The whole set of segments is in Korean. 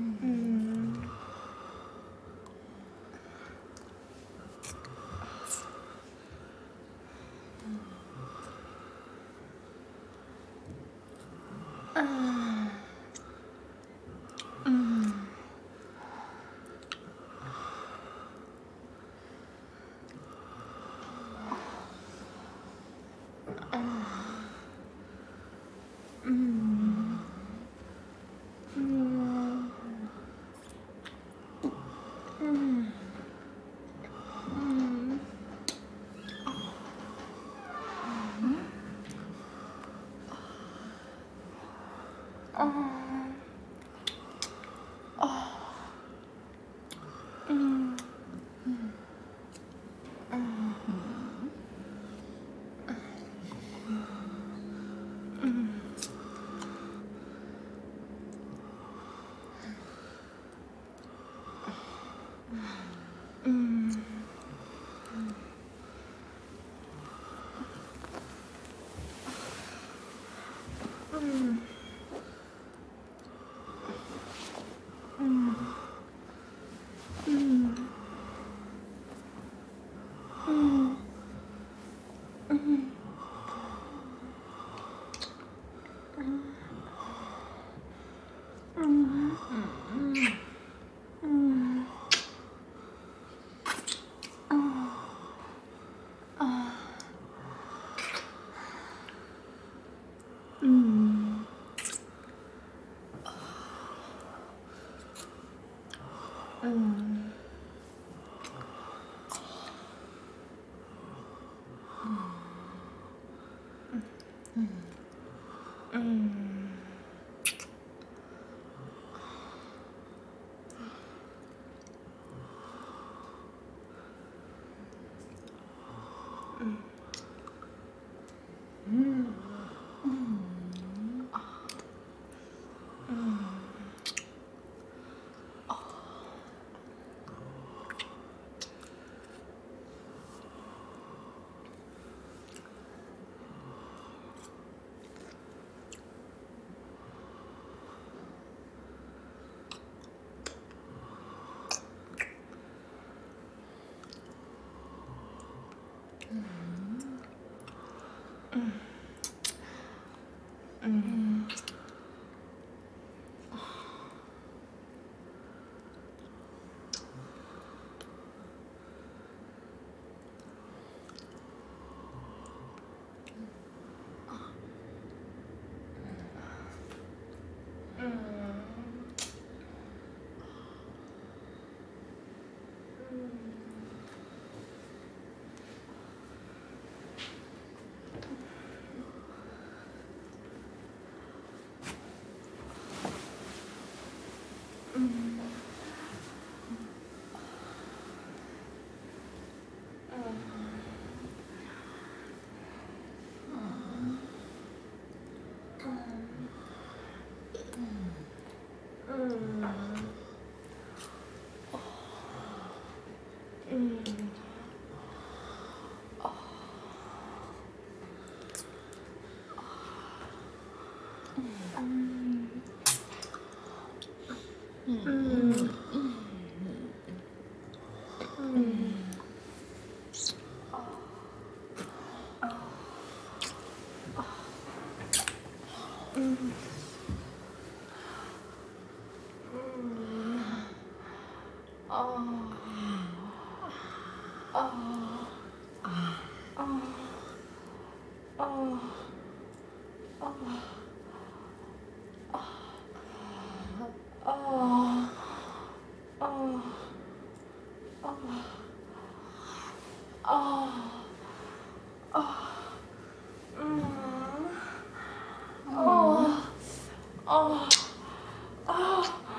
Mm-hmm. Uh. 哦。嗯。嗯。嗯。嗯。嗯。 아, 아, 아, 아, 아, 아, 아, 음, 아, 아, 아.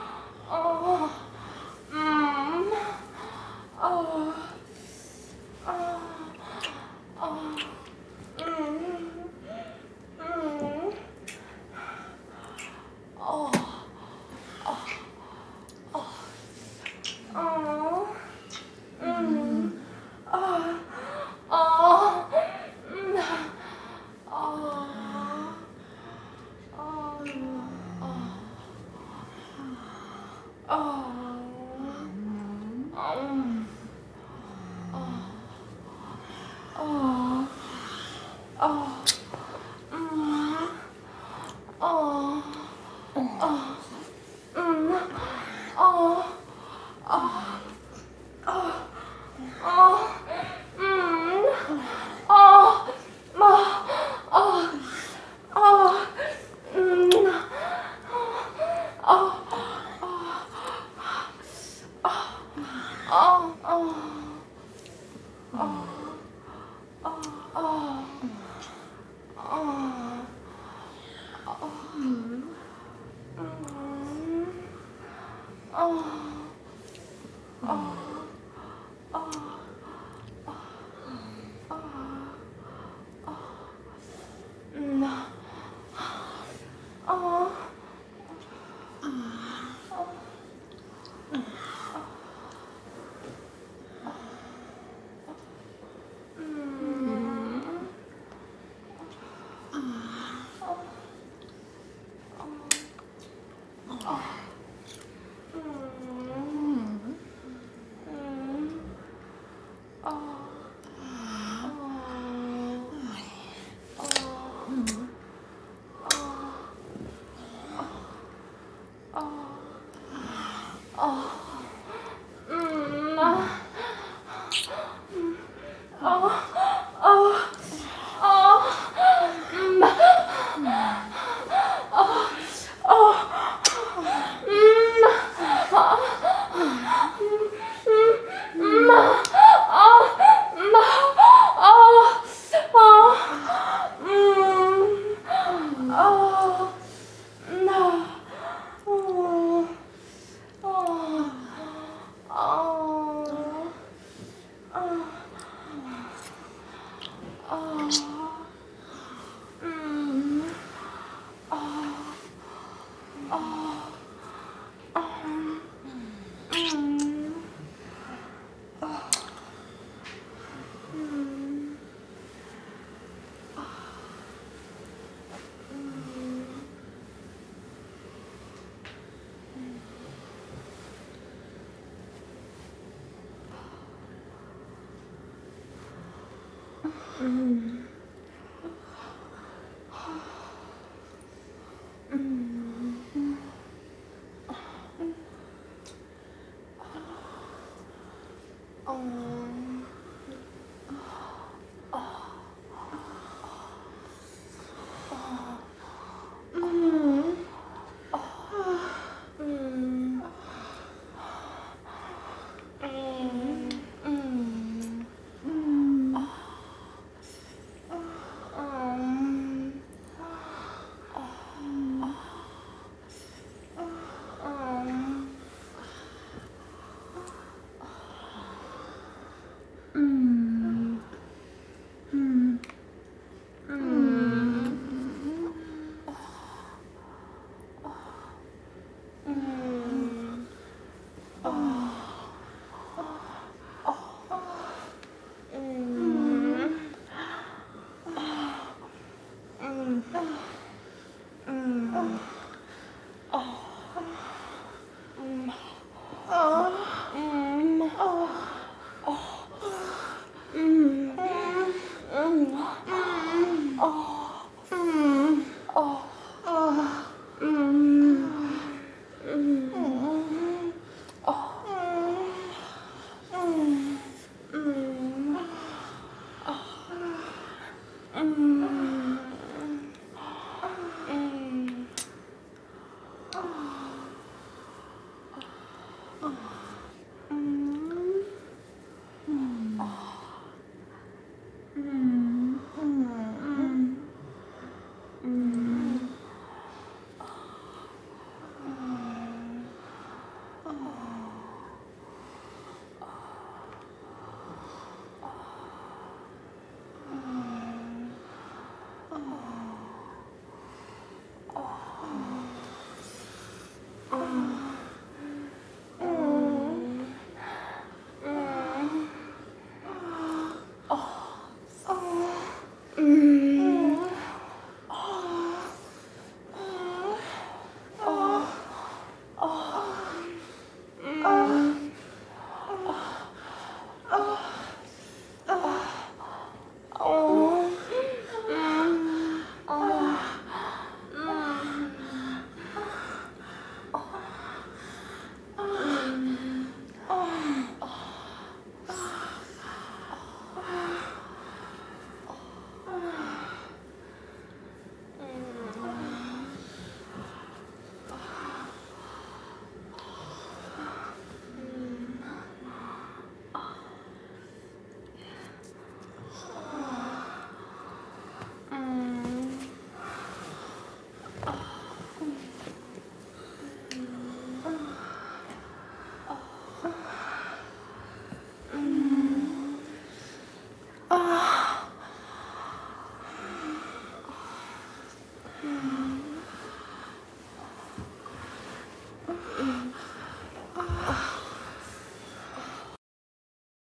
아. 아, 아. Mm. Oh. 哦。